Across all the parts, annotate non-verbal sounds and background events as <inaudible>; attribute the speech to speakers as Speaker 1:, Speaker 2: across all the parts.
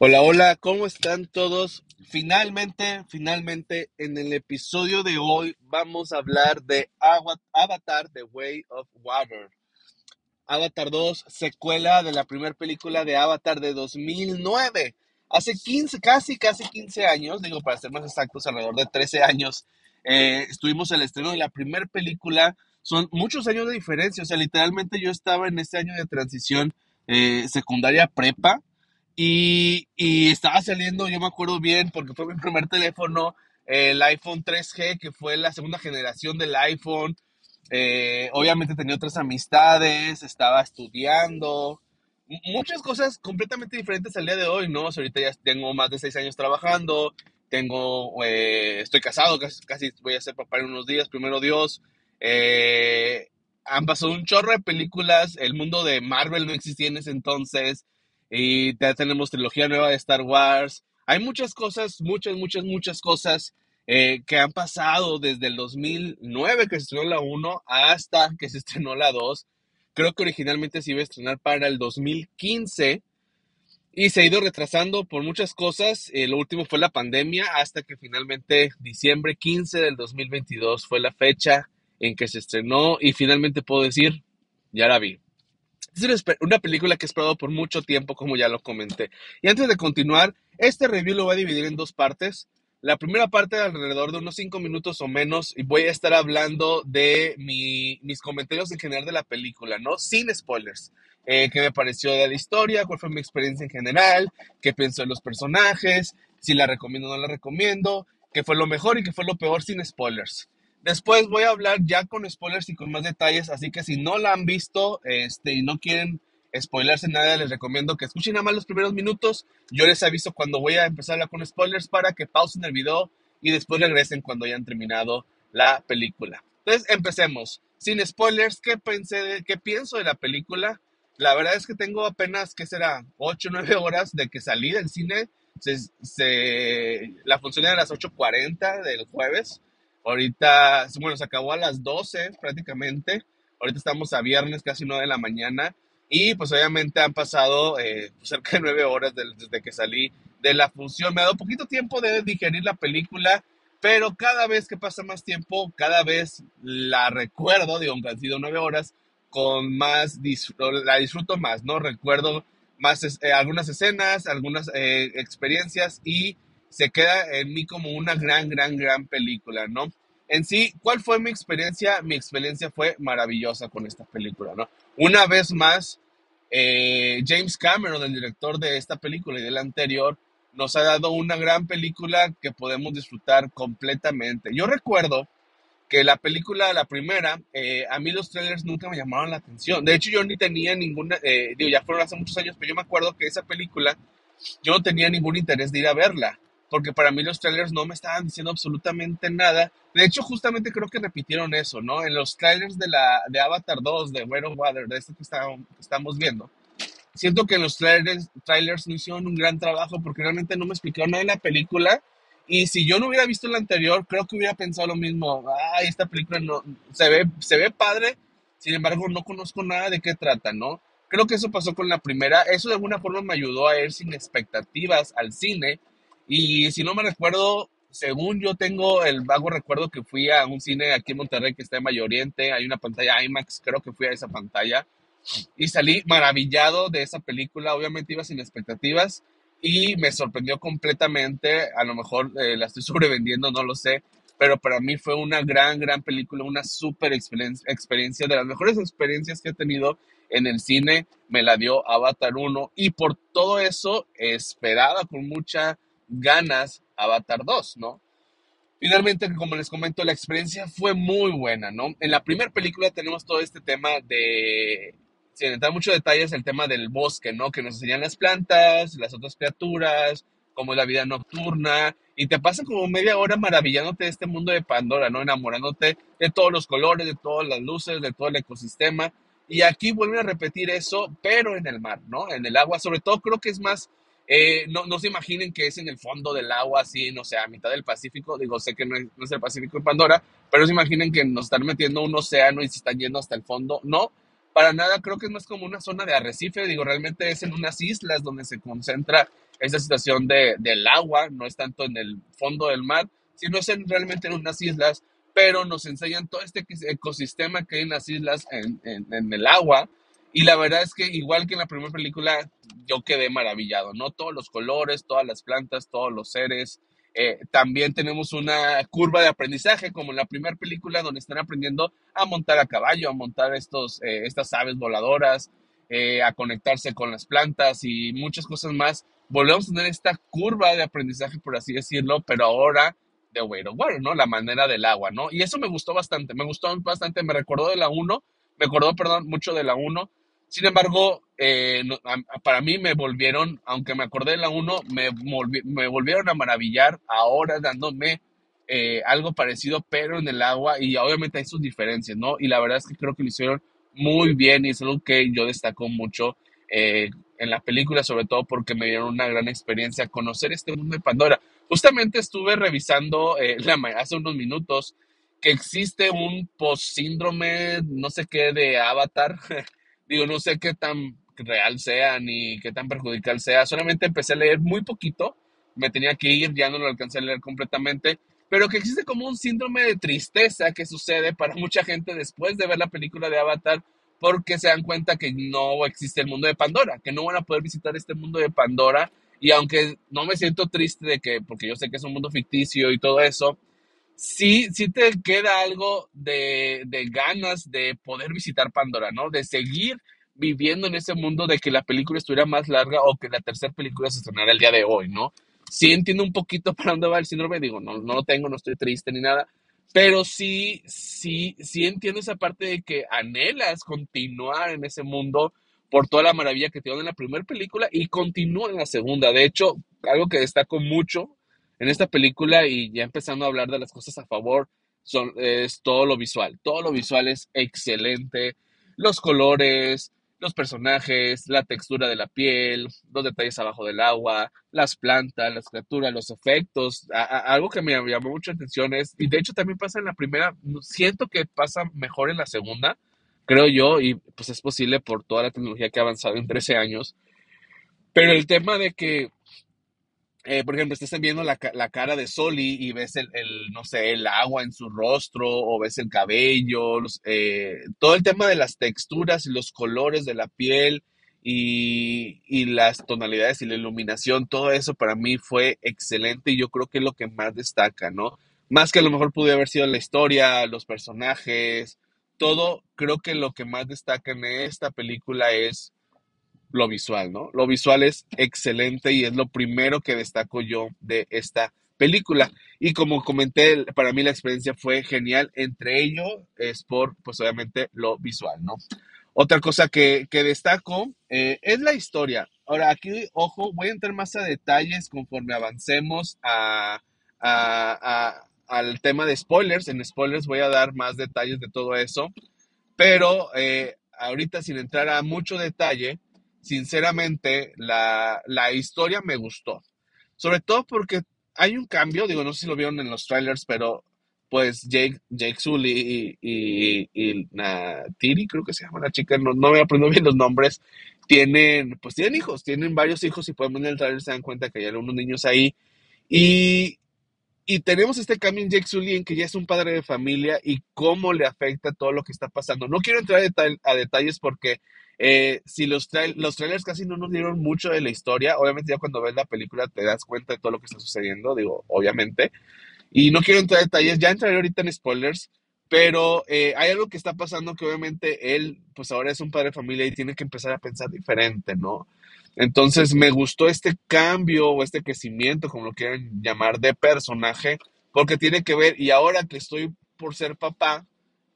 Speaker 1: Hola, hola, ¿cómo están todos? Finalmente, finalmente, en el episodio de hoy vamos a hablar de Avatar, The Way of Water. Avatar 2, secuela de la primera película de Avatar de 2009. Hace 15, casi, casi 15 años, digo para ser más exactos, alrededor de 13 años, eh, estuvimos en el estreno de la primera película. Son muchos años de diferencia, o sea, literalmente yo estaba en ese año de transición eh, secundaria prepa y, y estaba saliendo, yo me acuerdo bien, porque fue mi primer teléfono, el iPhone 3G, que fue la segunda generación del iPhone. Eh, obviamente tenía otras amistades, estaba estudiando, muchas cosas completamente diferentes al día de hoy, ¿no? ahorita ya tengo más de seis años trabajando, tengo, eh, estoy casado, casi, casi, voy a ser papá en unos días, primero Dios. Eh, han pasado un chorro de películas, el mundo de Marvel no existía en ese entonces, y ya tenemos trilogía nueva de Star Wars. Hay muchas cosas, muchas, muchas, muchas cosas eh, que han pasado desde el 2009 que se estrenó la 1 hasta que se <laughs> estrenó la 2. Creo que originalmente se iba a estrenar para el 2015 y se ha ido retrasando por muchas cosas. Eh, lo último fue la pandemia hasta que finalmente diciembre 15 del 2022 fue la fecha en que se estrenó y finalmente puedo decir, ya la vi. Es una película que he esperado por mucho tiempo, como ya lo comenté. Y antes de continuar, este review lo voy a dividir en dos partes. La primera parte de alrededor de unos cinco minutos o menos y voy a estar hablando de mis comentarios en general de la película, ¿no? Sin spoilers. Eh, qué me pareció de la historia, cuál fue mi experiencia en general, qué pienso de los personajes, si la recomiendo o no la recomiendo, qué fue lo mejor y qué fue lo peor sin spoilers. Después voy a hablar ya con spoilers y con más detalles, así que si no la han visto este, y no quieren spoilerse nada, les recomiendo que escuchen nada más los primeros minutos. Yo les aviso cuando voy a empezar con spoilers para que pausen el video y después regresen cuando hayan terminado la película. Entonces, empecemos. Sin spoilers, ¿qué, pensé qué pienso de la película? La verdad es que tengo apenas, ¿qué será? 8 o 9 horas de que salí del cine. Se, la función era a las 8.40 del jueves. Ahorita, bueno, se acabó a las 12 prácticamente. Ahorita estamos a viernes, casi 9 de la mañana. Y pues obviamente han pasado eh, cerca de 9 horas desde que salí de la función. Me ha dado poquito tiempo de digerir la película, pero cada vez que pasa más tiempo, cada vez la recuerdo, digo, aunque han sido 9 horas, con más, la disfruto más, ¿no? Recuerdo más eh, algunas escenas, algunas eh, experiencias y se queda en mí como una gran, gran, gran película, ¿no? En sí, ¿cuál fue mi experiencia? Mi experiencia fue maravillosa con esta película, ¿no? Una vez más, eh, James Cameron, el director de esta película y de la anterior, nos ha dado una gran película que podemos disfrutar completamente. Yo recuerdo que la película, la primera, eh, a mí los trailers nunca me llamaron la atención. De hecho, yo ni tenía ninguna, eh, digo, ya fueron hace muchos años, pero yo me acuerdo que esa película, yo no tenía ningún interés de ir a verla porque para mí los trailers no me estaban diciendo absolutamente nada. De hecho, justamente creo que repitieron eso, ¿no? En los trailers de, la, de Avatar 2, de Way of Water, de esto que, estamos viendo. Siento que en los trailers, trailers no hicieron un gran trabajo porque realmente no me explicaron nada de la película. Y si yo no hubiera visto la anterior, creo que hubiera pensado lo mismo. Ay, esta película no, se, ve, se ve padre, sin embargo, no conozco nada de qué trata, ¿no? Creo que eso pasó con la primera. Eso de alguna forma me ayudó a ir sin expectativas al cine y si no me recuerdo, según yo tengo el vago recuerdo que fui a un cine aquí en Monterrey que está en Mayo Oriente, hay una pantalla IMAX, creo que fui a esa pantalla y salí maravillado de esa película, obviamente iba sin expectativas y me sorprendió completamente, a lo mejor eh, la estoy <laughs> sobrevendiendo, no lo sé, pero para mí fue una gran, gran película, una súper experiencia, de las mejores experiencias que he tenido en el cine, me la dio Avatar 1 y por todo eso esperaba con mucha ganas Avatar 2, ¿no? Finalmente, como les comento, la experiencia fue muy buena, ¿no? En la primera película tenemos todo este tema de, sin entrar muchos detalles, el tema del bosque, ¿no? Que nos enseñan las plantas, las otras criaturas, cómo es la vida nocturna, y te pasa como media hora maravillándote de este mundo de Pandora, ¿no? Enamorándote de todos los colores, de todas las luces, de todo el ecosistema. Y aquí vuelven a repetir eso, pero en el mar, ¿no? En el agua, sobre todo creo que es más eh, no, no, se imaginen que es en el fondo del agua, así, no sé, a mitad del Pacífico. Digo, sé que no es, el Pacífico de Pandora, pero se imaginen que nos están metiendo un océano y se están yendo hasta el fondo. No, para nada creo que es más como una zona de arrecife, digo, realmente es en unas islas donde se concentra esa situación de, del agua, no es tanto en el fondo del mar, sino es en, realmente en unas islas, pero nos enseñan todo este ecosistema que hay en las islas, en, en el agua, y la verdad es que igual que en la primera película, yo quedé maravillado, ¿no? Todos los colores, todas las plantas, todos los seres, eh, también tenemos una curva de aprendizaje, como en la primera película, donde están aprendiendo a montar a caballo, a montar estos, eh, estas aves voladoras, eh, a conectarse con las plantas y muchas cosas más. Volvemos a tener esta curva de aprendizaje, por así decirlo, pero ahora de way water, ¿no? La manera del agua, ¿no? Y eso me gustó bastante, me gustó bastante, me recordó de la 1, me acordó, perdón, mucho de la 1, sin embargo, eh, para mí me volvieron, aunque me acordé de la 1, me, me volvieron a maravillar ahora dándome eh, algo parecido, pero en el agua, y obviamente hay sus diferencias, ¿no? Y la verdad es que creo que lo hicieron muy bien y es algo que yo destaco mucho eh, en la película, sobre todo porque me dieron una gran experiencia conocer este mundo de Pandora. Justamente estuve revisando <laughs> la, hace unos minutos que existe un post-síndrome, no sé qué, de Avatar, <laughs> Digo, no sé qué tan real sea ni qué tan perjudicial sea. Solamente empecé a leer muy poquito. Me tenía que ir, ya no lo alcancé a leer completamente. Pero que existe como un síndrome de tristeza que sucede para <laughs> mucha gente después de ver la película de Avatar porque se dan cuenta que no existe el mundo de Pandora, que no van a poder visitar este mundo de Pandora. Y aunque no me siento triste de que, porque yo sé que es un mundo ficticio y todo eso, sí, sí te queda algo de, de, ganas de poder visitar Pandora, ¿no? De seguir viviendo en ese mundo de que la película estuviera más larga o que la tercera película se estrenara el día de hoy, ¿no? Sí entiendo un poquito <laughs> para dónde va el síndrome, digo, no, no lo tengo, no estoy triste ni nada, pero sí, sí, sí entiendo esa parte de que anhelas continuar en ese mundo por toda la maravilla que te dio en la primera película y continúa en la segunda. De hecho, algo que destaco mucho en esta película y ya empezando a hablar de las cosas a favor, son, es todo lo visual. Todo lo visual es excelente. Los colores, los personajes, la textura de la piel, los detalles abajo del agua, las plantas, las criaturas, los efectos. algo que me llamó mucha atención es, y de hecho también pasa en la primera, siento que pasa mejor en la segunda, creo yo, y pues es posible por toda la tecnología que ha avanzado en 13 años. Pero el tema de que eh, por ejemplo, estás viendo la, la, cara de Soli y ves el, el, no sé, el agua en su rostro o ves el cabello, eh, todo el tema de las texturas y los colores de la piel y, y, las tonalidades y la iluminación, todo eso para mí fue excelente y yo creo que es lo que más destaca, ¿no? Más que a lo mejor pudo haber sido la historia, los personajes, todo, creo que lo que más destaca en esta película es lo visual, ¿no? Lo visual es excelente y es lo primero que destaco yo de esta película. Y como comenté, para mí la experiencia fue genial. Entre ello es por, pues obviamente, lo visual, ¿no? Otra cosa que, destaco eh, es la historia. Ahora, aquí, ojo, voy a entrar más a detalles conforme avancemos a, al tema de spoilers. En spoilers voy a dar más detalles de todo eso. Pero eh, ahorita, sin entrar a mucho detalle, sinceramente, la, historia me gustó. Sobre todo porque hay un cambio, digo, no sé si lo vieron en los trailers, pero pues Jake, Jake Sully y, y, Natiri, creo que se llama la chica, no, no me aprendo bien los nombres, tienen, pues tienen hijos, tienen varios hijos y podemos en el trailer se dan cuenta que hay algunos niños ahí. Y, y tenemos este cambio en Jake Sully en que ya es un padre de familia y cómo le afecta todo lo que está pasando. No quiero entrar a, detalles porque eh, si los, los trailers casi no nos dieron mucho de la historia, obviamente ya cuando ves la película te das cuenta de todo lo que está sucediendo, digo, obviamente. Y no quiero entrar a detalles, ya entraré ahorita en spoilers, pero eh, hay algo que está pasando que obviamente él, pues ahora es un padre de familia y tiene que empezar a pensar diferente, ¿no? Entonces me gustó este cambio o este crecimiento, como lo quieran llamar, de personaje, porque tiene que ver, y ahora que estoy por ser papá,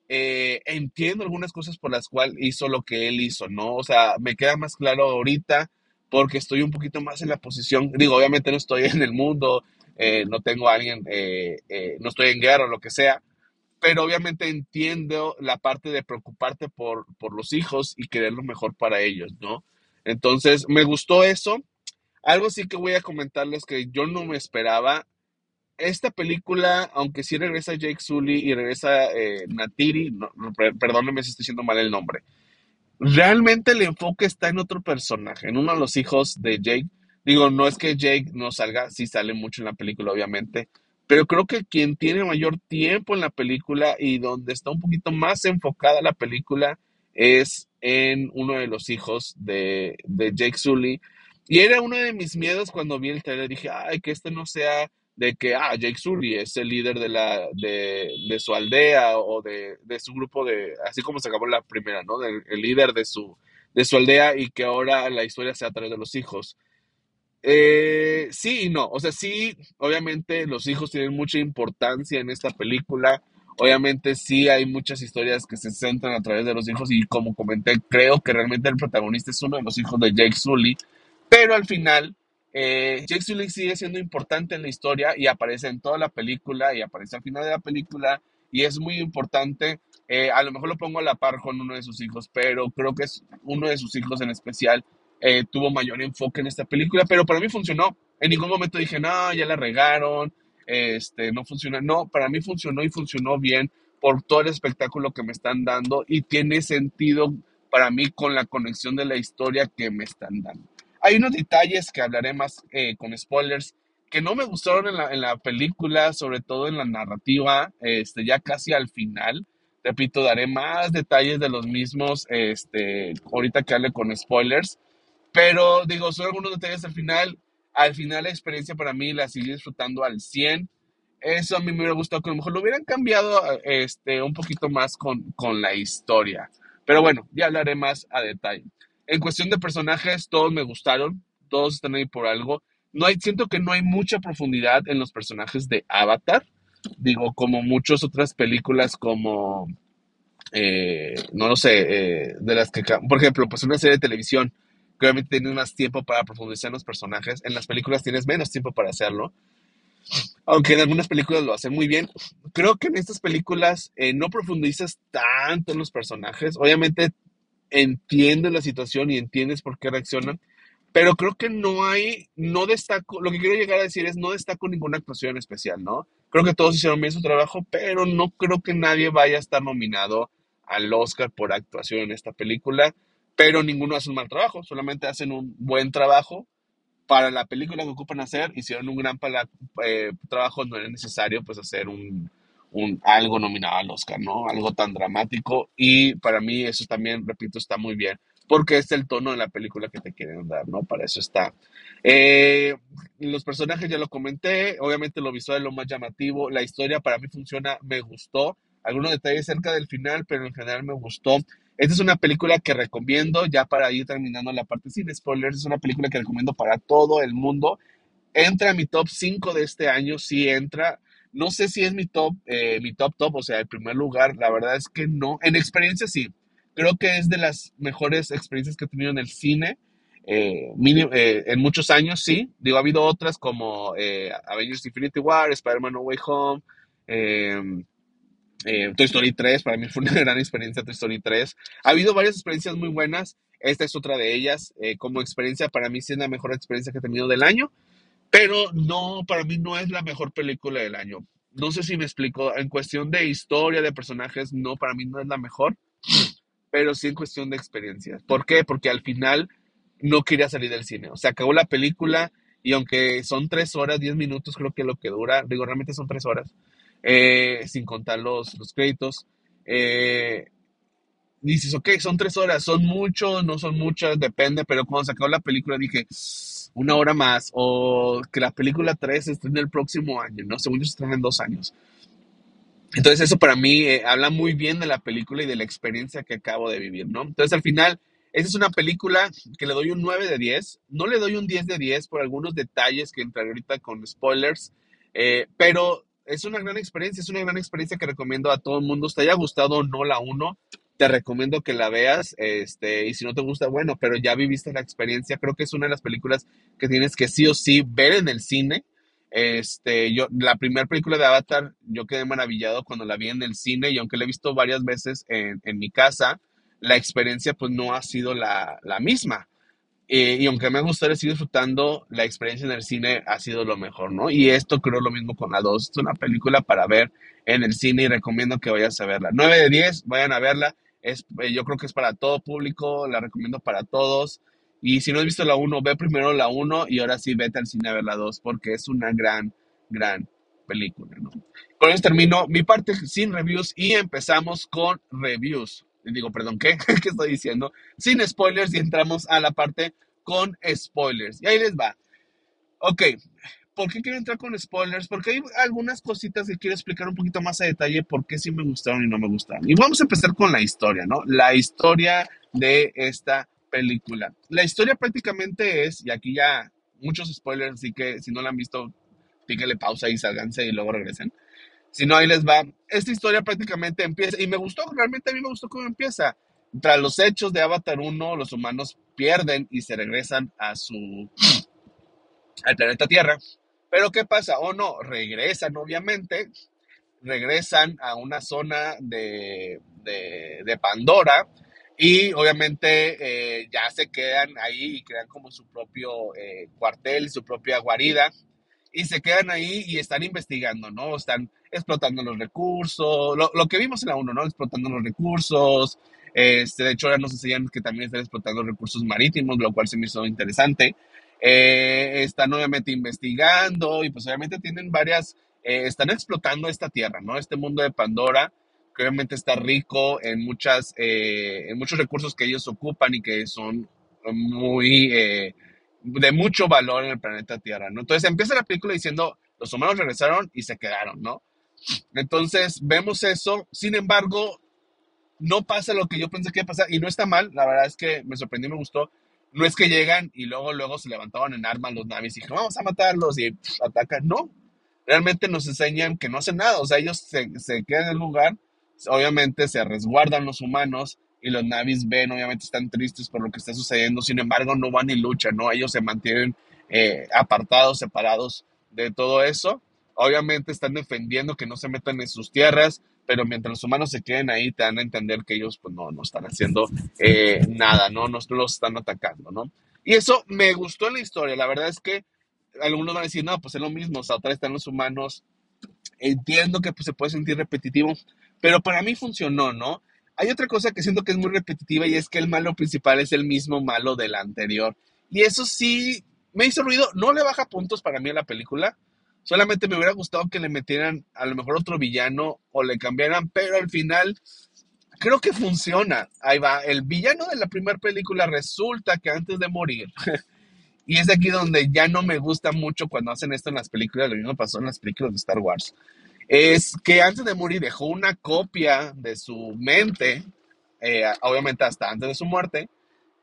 Speaker 1: eh, entiendo algunas cosas por las cuales hizo lo que él hizo, ¿no? O sea, me queda más claro ahorita porque estoy un poquito más en la posición, digo, obviamente no estoy <laughs> en el mundo, eh, no tengo a alguien, eh, no estoy en guerra o lo que sea, pero obviamente entiendo la parte de preocuparte por, por los hijos y querer lo mejor para ellos, ¿no? Entonces, me gustó eso. Algo sí que voy a comentarles que yo no me esperaba esta película, aunque sí regresa Jake Sully y regresa eh, Natiri, no, perdónenme si estoy diciendo mal el nombre, realmente el enfoque está en otro personaje, en uno de los hijos de Jake. Digo, no es que Jake no salga, sí sale mucho en la película, obviamente, pero creo que quien tiene mayor tiempo en la película y donde está un poquito más enfocada la película es en uno de los hijos de, de Jake Sully. Y era uno de mis miedos cuando vi el trailer. Dije, ay, que este no sea de que, ah, Jake Sully es el líder de, la, de, de su aldea o de, de, su grupo de, así como se acabó la primera, ¿no? el líder de su, de su aldea y que ahora la historia sea a través de los hijos. Eh, sí y no, o sea, sí, obviamente los hijos tienen mucha importancia en esta película. Obviamente sí hay muchas historias que se centran a través de los hijos y como comenté, creo que realmente el protagonista es uno de los hijos de Jake Sully, pero al final eh, Jake Sully sigue siendo importante en la historia y aparece en toda la película y aparece al final de la película y es muy importante. Eh, a lo mejor lo pongo a la par con uno de sus hijos, pero creo que es uno de sus hijos en especial eh, tuvo mayor enfoque en esta película, pero para mí funcionó. En ningún momento dije, no, ya la regaron, este, no funciona. No, para mí funcionó y funcionó bien por todo el espectáculo que me están dando y tiene sentido para mí con la conexión de la historia que me están dando. Hay unos detalles que hablaré más eh, con spoilers que no me gustaron en la, en la, película, sobre todo en la narrativa, este, ya casi al final. Repito, daré más detalles de los mismos este, ahorita que hable con spoilers. Pero digo, son algunos detalles al final. Al final la experiencia para mí la sigue disfrutando al 100. Eso a mí me hubiera gustado que a lo mejor lo hubieran cambiado este, un poquito más con, con la historia. Pero bueno, ya hablaré más a detalle. En cuestión de personajes, todos me gustaron, todos están ahí por algo. No hay, siento que no hay mucha profundidad en los personajes de Avatar. Digo, como muchas otras películas como, eh, no lo sé, eh, de las que, por ejemplo, pues una serie de televisión, que obviamente tienes más tiempo para profundizar en los personajes. En las películas tienes menos tiempo para hacerlo. Aunque en algunas películas lo hacen muy bien. Creo que en estas películas eh, no profundizas tanto en los personajes. Obviamente entiendes la situación y entiendes por qué reaccionan, pero creo que no hay, no destaco, lo que quiero llegar a decir es no destaco ninguna actuación especial, ¿no? Creo que todos hicieron bien su trabajo, pero no creo que nadie vaya a estar nominado al Oscar por actuación en esta película, pero ninguno hace un mal trabajo, solamente hacen un buen trabajo para la película que ocupan hacer, hicieron un gran eh, trabajo, no era necesario pues hacer un, algo nominado al Oscar, ¿no? Algo tan dramático y para mí eso también, repito, está muy bien porque es el tono de la película que te quieren dar, ¿no? Para eso está. Eh, los personajes ya lo comenté, obviamente lo visual es lo más llamativo, la historia para mí funciona, me gustó, algunos detalles cerca del final, pero en general me gustó. Esta es una película que recomiendo, ya para ir terminando la parte sin spoilers, es una película que recomiendo para todo el mundo. Entra a mi top 5 de este año, sí entra. No sé si es mi top, eh, mi top top, o sea, el primer lugar, la verdad es que no. En experiencia sí, creo que es de las mejores experiencias que he tenido en el cine. Eh, eh, en muchos años, sí. Digo, ha habido otras como Avengers Infinity War, Spider-Man No Way Home, Toy Story 3. Para mí fue una <laughs> gran experiencia Toy Story 3. Ha habido varias experiencias muy buenas. Esta es otra de ellas. como experiencia, para mí sí es la mejor experiencia que he tenido del año. Pero no, para mí no es la mejor película del año. No sé si me explico. En cuestión de historia, de personajes, no, para mí no es la mejor. Pero sí en cuestión de experiencias. ¿Por qué? Porque al final no quería salir del cine. O sea, acabó la película y aunque son tres horas, diez minutos, creo que lo que dura, digo, realmente son tres horas, eh, sin contar los, los créditos. Eh, dices, ok, son tres horas, son muchos, no son muchas, depende, pero cuando se la película dije, una hora más, o que la película 3 se estrene el próximo año, ¿no? Según yo se en dos años. Entonces eso para mí eh, habla muy bien de la película y de la experiencia que acabo de vivir, ¿no? Entonces al final, esta es una película que le doy un 9 de 10, no le doy un 10 de 10 por algunos detalles que entraré ahorita con spoilers, eh, pero es una gran experiencia, es una gran experiencia que recomiendo a todo el mundo, te haya gustado o no la 1, te recomiendo que la veas, este, y si no te gusta, bueno, pero ya viviste la experiencia, creo que es una de las películas que tienes que sí o sí ver en el cine. Este, yo, la primera película de Avatar, yo quedé maravillado cuando la vi en el cine y aunque la he visto varias veces en, en mi casa, la experiencia pues no ha sido la, la misma. Eh, y aunque me ha gustado, sigo disfrutando, la experiencia en el cine ha sido lo mejor, ¿no? Y esto creo lo mismo con la 2. Es una película para ver en el cine y recomiendo que vayas a verla. 9 de 10, vayan a verla. Es, eh, yo creo que es para todo público, la recomiendo para todos. Y si no has visto la 1, ve primero la 1 y ahora sí vete al cine a ver la 2 porque es una gran, gran película. ¿no? Con eso termino mi parte sin reviews y empezamos con reviews. Digo, perdón, ¿qué? <laughs> ¿Qué estoy diciendo? Sin spoilers y entramos a la parte con spoilers. Y ahí les va. Ok, ¿por qué quiero entrar con spoilers? Porque hay algunas cositas que quiero explicar un poquito más a detalle por qué sí me gustaron y no me gustaron. Y vamos a empezar con la historia, ¿no? La historia de esta película. La historia prácticamente es, y aquí ya muchos spoilers, así que si no la han visto, píquele pausa y salganse y luego regresen. Si no, ahí les va. Esta historia prácticamente empieza, y me gustó, realmente a mí me gustó cómo empieza. Tras los hechos de Avatar 1, los humanos pierden y se regresan a su <clears throat> al planeta Tierra. Pero ¿qué pasa? O no, regresan obviamente, regresan a una zona de, de, Pandora y obviamente eh, ya se quedan ahí y crean como su propio eh, cuartel, su propia guarida y se quedan ahí y están investigando, ¿no? Están explotando los recursos, lo, lo que vimos en la 1, ¿no? Explotando los recursos, este, de hecho, ahora nos enseñan que también están explotando recursos marítimos, lo cual se me hizo interesante. Eh, están obviamente investigando y pues obviamente tienen varias, eh, están explotando esta tierra, ¿no? Este mundo de Pandora, que obviamente está rico en, muchas, eh, en muchos recursos que ellos ocupan y que son muy, de mucho valor en el planeta Tierra, ¿no? Entonces empieza la película diciendo, los humanos regresaron y se quedaron, ¿no? Entonces vemos eso, sin embargo, no pasa lo que yo pensé que iba a pasar y no está mal, la verdad es que me sorprendió, me gustó. No es que llegan y luego, luego se levantaban en armas los navis y dijeron, vamos a matarlos y atacan. No, realmente nos enseñan que no hacen nada, o sea, ellos se, se quedan en el lugar, obviamente se resguardan los humanos y los navis ven, obviamente están tristes por lo que está sucediendo, sin embargo no van y luchan, ¿no? Ellos se mantienen eh, apartados, separados de todo eso. Obviamente están defendiendo que no se metan en sus tierras, pero mientras los humanos se queden ahí, te dan a entender que ellos pues no, no están haciendo eh, nada, ¿no? No los están atacando, ¿no? Y eso me gustó en la historia, la verdad es que algunos van a decir, no, pues es lo mismo, o otra vez están los humanos, entiendo que pues, se puede sentir repetitivo, pero para mí funcionó, ¿no? Hay otra cosa que siento que es muy repetitiva y es que el malo principal es el mismo malo del anterior. Y eso sí me hizo ruido, no le baja puntos para mí a la película, Solamente me hubiera gustado que le metieran a lo mejor otro villano o le cambiaran, pero al final creo que funciona. Ahí va, el villano de la primera película resulta que antes de morir, <laughs> y es aquí donde ya no me gusta mucho cuando hacen esto en las películas, lo mismo pasó en las películas de Star Wars, es que antes de morir dejó una copia de su mente, eh, obviamente hasta antes de su muerte,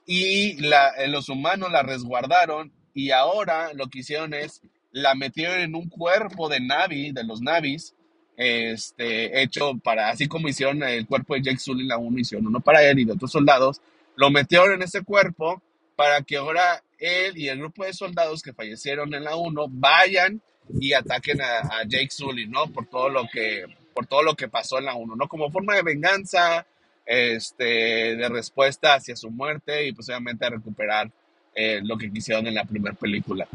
Speaker 1: y la, los humanos la resguardaron y ahora lo que hicieron es la metieron en un cuerpo de Navi, de los Navis, este, hecho para, así como hicieron el cuerpo de Jake Sully en la 1, hicieron uno para él y de otros soldados, lo metieron en ese cuerpo para que ahora él y el grupo de soldados que fallecieron en la 1 vayan y ataquen a, Jake Sully, ¿no? Por todo lo que, por todo lo que pasó en la 1, ¿no? Como forma de venganza, este, de respuesta hacia su muerte y posiblemente a recuperar eh, lo que quisieron en la primera película.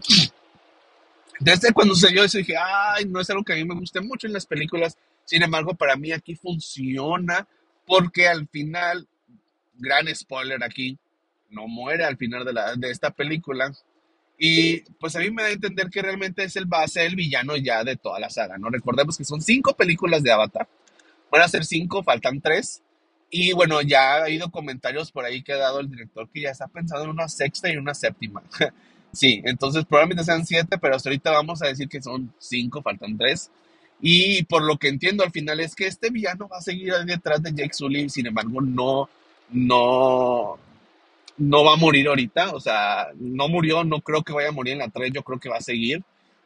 Speaker 1: Desde cuando se dio eso dije, ay, no es algo que a mí me guste mucho en las películas. Sin embargo, para mí aquí funciona porque al final, gran spoiler aquí, no muere al final de, la, de esta película. Y pues a mí me da a entender que realmente es el base, el villano ya de toda la saga, ¿no? Recordemos que son cinco películas de Avatar. Van a ser cinco, faltan tres. Y bueno, ya ha habido comentarios por ahí que ha dado el director que ya está pensando en una sexta y una séptima. Sí, entonces probablemente sean siete, pero hasta ahorita vamos a decir que son cinco, faltan tres. Y por lo que entiendo al final es que este villano va a seguir detrás de Jake Sully, sin embargo, no, no, no va a morir ahorita. O sea, no murió, no creo que vaya a morir en la 3, yo creo que va a seguir.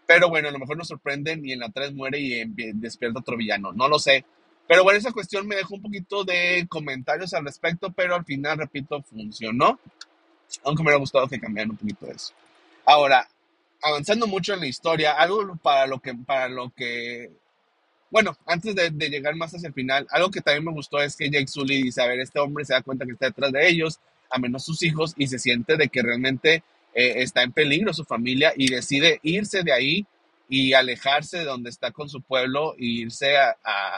Speaker 1: Pero bueno, a lo mejor nos sorprenden y en la 3 muere y despierta otro villano, no lo sé. Pero bueno, esa cuestión me dejó un poquito de comentarios al respecto, pero al final, repito, funcionó. Aunque me hubiera gustado que cambiaran un poquito eso. Ahora, avanzando mucho en la historia, algo para lo que, para lo que, bueno, antes de, llegar más hacia el final, algo que también me gustó es que Jake Sully dice, a ver, este hombre se da cuenta que está detrás de ellos, a menos sus hijos, y se siente de que realmente eh, está en peligro su familia y decide irse de ahí y alejarse de donde está con su pueblo irse a,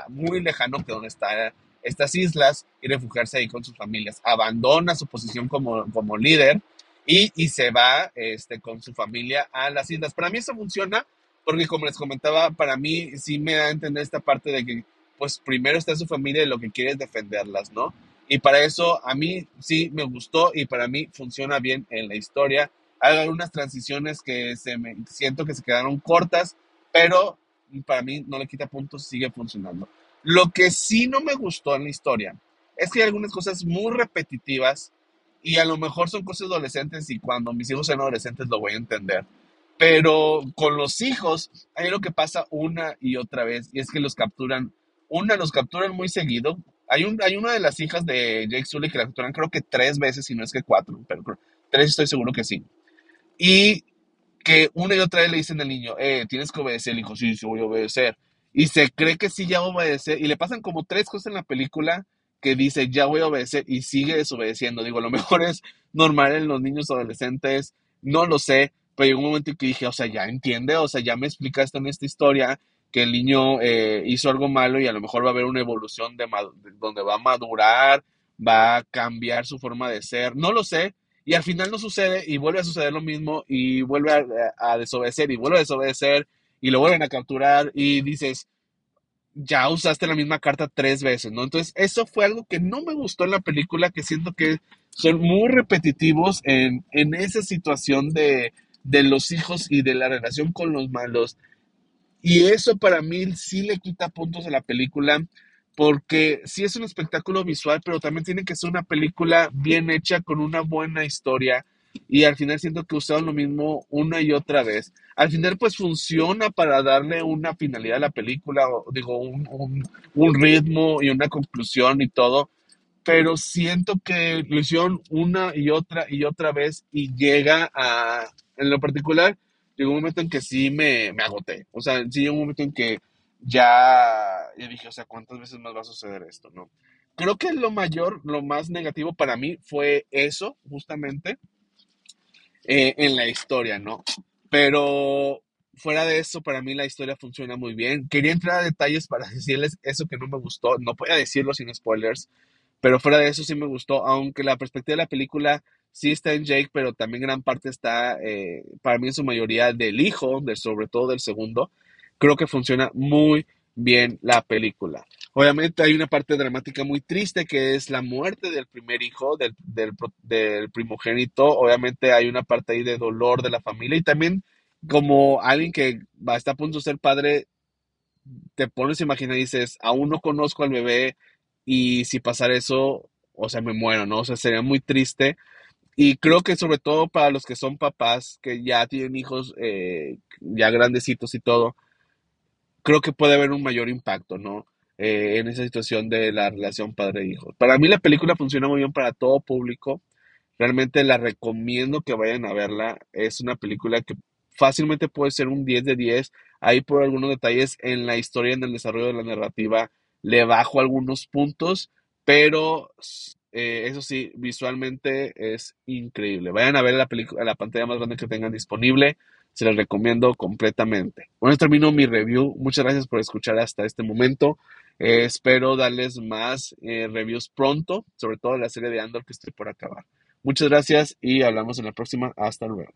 Speaker 1: muy lejano que donde está estas islas y refugiarse ahí con sus familias. Abandona su posición como, como líder y, se va este, con su familia a las islas. Para mí eso funciona porque como les comentaba, para mí sí me da a entender esta parte de que pues primero está su familia y lo que quiere es defenderlas, ¿no? Y para eso a mí sí me gustó y para mí funciona bien en la historia. Hay algunas transiciones que se me, siento que se quedaron cortas, pero para mí no le quita puntos, sigue funcionando. Lo que sí no me gustó en la historia es que hay algunas cosas muy repetitivas y a lo mejor son cosas adolescentes y cuando mis hijos sean adolescentes lo voy a entender. Pero con los hijos hay lo que pasa una y otra vez y es que los capturan, una los capturan muy seguido. Hay, un, hay una de las hijas de Jake Sully que la capturan creo que tres veces, si no es que cuatro, pero tres estoy seguro que sí. Y que una y otra vez le dicen al niño, eh, tienes que obedecer, el hijo, sí, sí voy a obedecer. Y se cree que sí ya obedecer. Y le pasan como tres cosas en la película que dice, ya voy a obedecer y sigue desobedeciendo. Digo, lo mejor <laughs> es normal en los niños adolescentes, no lo sé, pero llegó un momento en que dije, o sea, ya entiende, o sea, ya me explicaste en esta historia que el niño eh, hizo algo malo y a lo mejor va a haber una evolución de, donde va a madurar, va a cambiar su forma de ser, no lo sé, y al final no sucede y vuelve a suceder lo mismo y vuelve a desobedecer y vuelve a desobedecer y lo vuelven a capturar y dices, ya usaste la misma carta tres veces, ¿no? Entonces, eso fue algo que no me gustó en la película, que siento que son muy repetitivos en, en esa situación de, de los hijos y de la relación con los malos. Y eso para mí sí le quita puntos a la película, porque sí es un espectáculo visual, pero también tiene que ser una película bien hecha con una buena historia. Y al final siento que usaron lo mismo una y otra vez. Al final pues funciona para darle una finalidad a la película, digo, un, un, un ritmo y una conclusión y todo, pero siento que lo hicieron una y otra y otra vez y llega a, en lo particular, llegó un momento en que sí me, me agoté. O sea, sí llegó un momento en que ya yo dije, o sea, ¿cuántas veces más va a suceder esto? ¿No? Creo que lo mayor, lo más negativo para mí fue eso, justamente, eh, en la historia, ¿no? Pero fuera de eso, para mí la historia funciona muy bien. Quería entrar a detalles para <laughs> decirles eso que no me gustó. No podía decirlo sin spoilers, pero fuera de eso sí me gustó, aunque la perspectiva de la película sí está en Jake, pero también gran parte está, eh, para mí en su mayoría, del hijo, de, sobre todo del segundo. Creo que funciona muy bien la película. Obviamente hay una parte dramática muy triste que es la muerte del primer hijo, del, del, primogénito. Obviamente hay una parte ahí de dolor de la familia y también como alguien que está a punto de ser padre, te pones a imaginar y dices, aún no conozco al bebé y si pasara eso, o sea, me muero, ¿no? O sea, sería muy triste. Y creo que sobre todo para los que son papás, que ya tienen hijos eh, ya grandecitos y todo, creo que puede haber un mayor impacto, ¿no? Eh, en esa situación de la relación padre-hijo. Para mí la película funciona muy bien para todo público. Realmente la recomiendo que vayan a verla. Es una película que fácilmente puede ser un 10 de 10. Ahí por algunos detalles en la historia, en el desarrollo de la narrativa, le bajo algunos puntos, pero eh, eso sí, visualmente es increíble. Vayan a ver la película, la pantalla más grande que tengan disponible. Se les recomiendo completamente. Bueno, termino mi review. Muchas gracias por escuchar hasta este momento. Eh, espero darles más eh, reviews pronto, sobre todo la serie de Andor que estoy por acabar. Muchas gracias y hablamos en la próxima. Hasta luego.